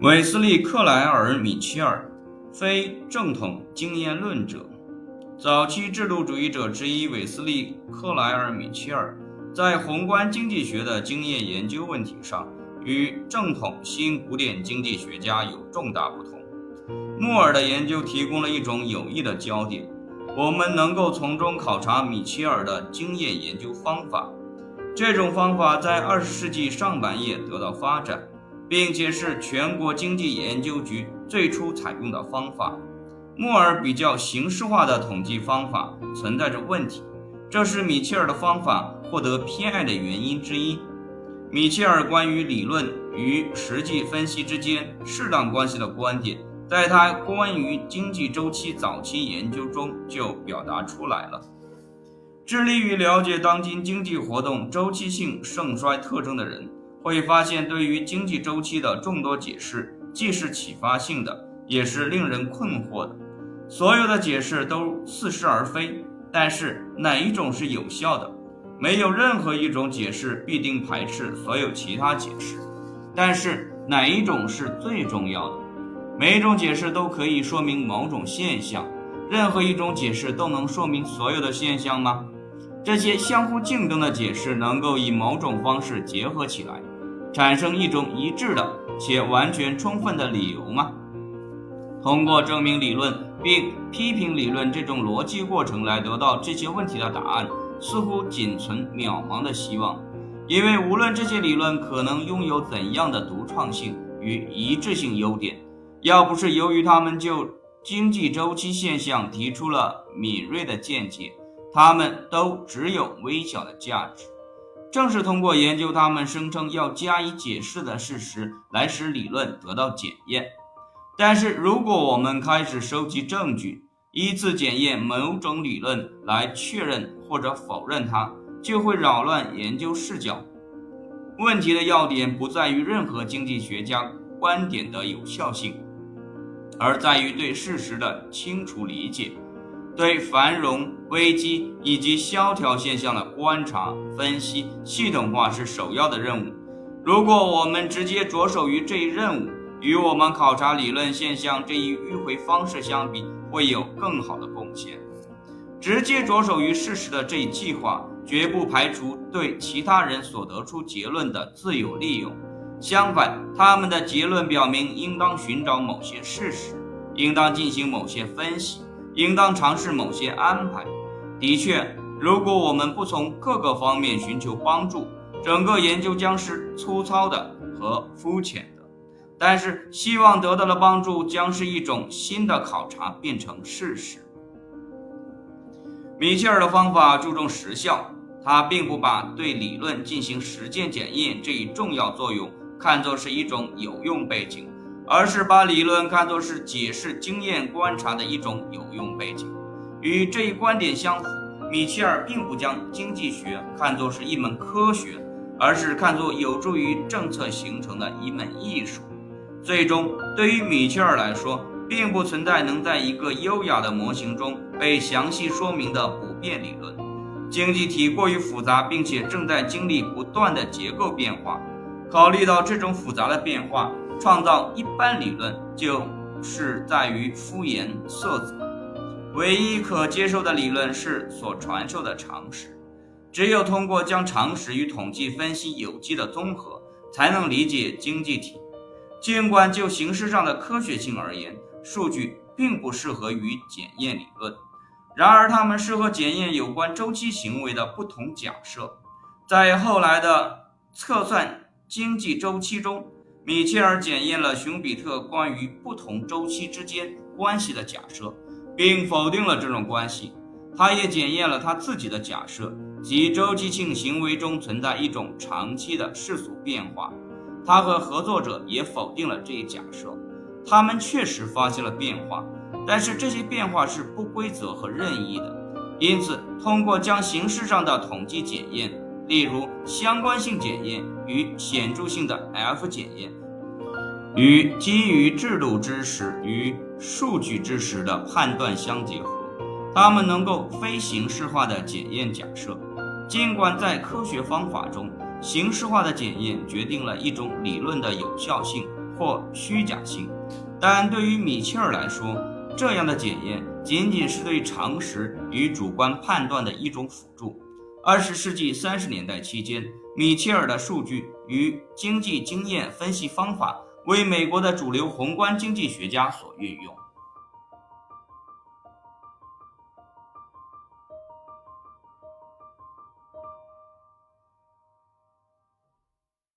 韦斯利·克莱尔·米切尔，非正统经验论者。早期制度主义者之一韦斯利·克莱尔·米切尔，在宏观经济学的经验研究问题上，与正统新古典经济学家有重大不同。穆尔的研究提供了一种有益的焦点，我们能够从中考察米切尔的经验研究方法。这种方法在二十世纪上半叶得到发展。并且是全国经济研究局最初采用的方法。穆尔比较形式化的统计方法存在着问题，这是米切尔的方法获得偏爱的原因之一。米切尔关于理论与实际分析之间适当关系的观点，在他关于经济周期早期研究中就表达出来了。致力于了解当今经济活动周期性盛衰特征的人。会发现，对于经济周期的众多解释，既是启发性的，也是令人困惑的。所有的解释都似是而非，但是哪一种是有效的？没有任何一种解释必定排斥所有其他解释。但是哪一种是最重要的？每一种解释都可以说明某种现象。任何一种解释都能说明所有的现象吗？这些相互竞争的解释能够以某种方式结合起来，产生一种一致的且完全充分的理由吗？通过证明理论并批评理论这种逻辑过程来得到这些问题的答案，似乎仅存渺茫的希望。因为无论这些理论可能拥有怎样的独创性与一致性优点，要不是由于他们就经济周期现象提出了敏锐的见解。他们都只有微小的价值，正是通过研究他们声称要加以解释的事实，来使理论得到检验。但是，如果我们开始收集证据，依次检验某种理论来确认或者否认它，就会扰乱研究视角。问题的要点不在于任何经济学家观点的有效性，而在于对事实的清楚理解。对繁荣、危机以及萧条现象的观察、分析、系统化是首要的任务。如果我们直接着手于这一任务，与我们考察理论现象这一迂回方式相比，会有更好的贡献。直接着手于事实的这一计划，绝不排除对其他人所得出结论的自由利用。相反，他们的结论表明应当寻找某些事实，应当进行某些分析。应当尝试某些安排。的确，如果我们不从各个方面寻求帮助，整个研究将是粗糙的和肤浅的。但是，希望得到的帮助将是一种新的考察变成事实。米切尔的方法注重实效，他并不把对理论进行实践检验这一重要作用看作是一种有用背景。而是把理论看作是解释经验观察的一种有用背景。与这一观点相符，米切尔并不将经济学看作是一门科学，而是看作有助于政策形成的一门艺术。最终，对于米切尔来说，并不存在能在一个优雅的模型中被详细说明的不变理论。经济体过于复杂，并且正在经历不断的结构变化。考虑到这种复杂的变化。创造一般理论就是在于敷衍塞责，唯一可接受的理论是所传授的常识。只有通过将常识与统计分析有机的综合，才能理解经济体。尽管就形式上的科学性而言，数据并不适合于检验理论，然而它们适合检验有关周期行为的不同假设。在后来的测算经济周期中。米切尔检验了熊彼特关于不同周期之间关系的假设，并否定了这种关系。他也检验了他自己的假设，即周期性行为中存在一种长期的世俗变化。他和合作者也否定了这一假设。他们确实发现了变化，但是这些变化是不规则和任意的。因此，通过将形式上的统计检验，例如相关性检验与显著性的 F 检验。与基于制度知识与数据知识的判断相结合，它们能够非形式化的检验假设。尽管在科学方法中，形式化的检验决定了一种理论的有效性或虚假性。但对于米切尔来说，这样的检验仅仅是对常识与主观判断的一种辅助。二十世纪三十年代期间，米切尔的数据与经济经验分析方法为美国的主流宏观经济学家所运用。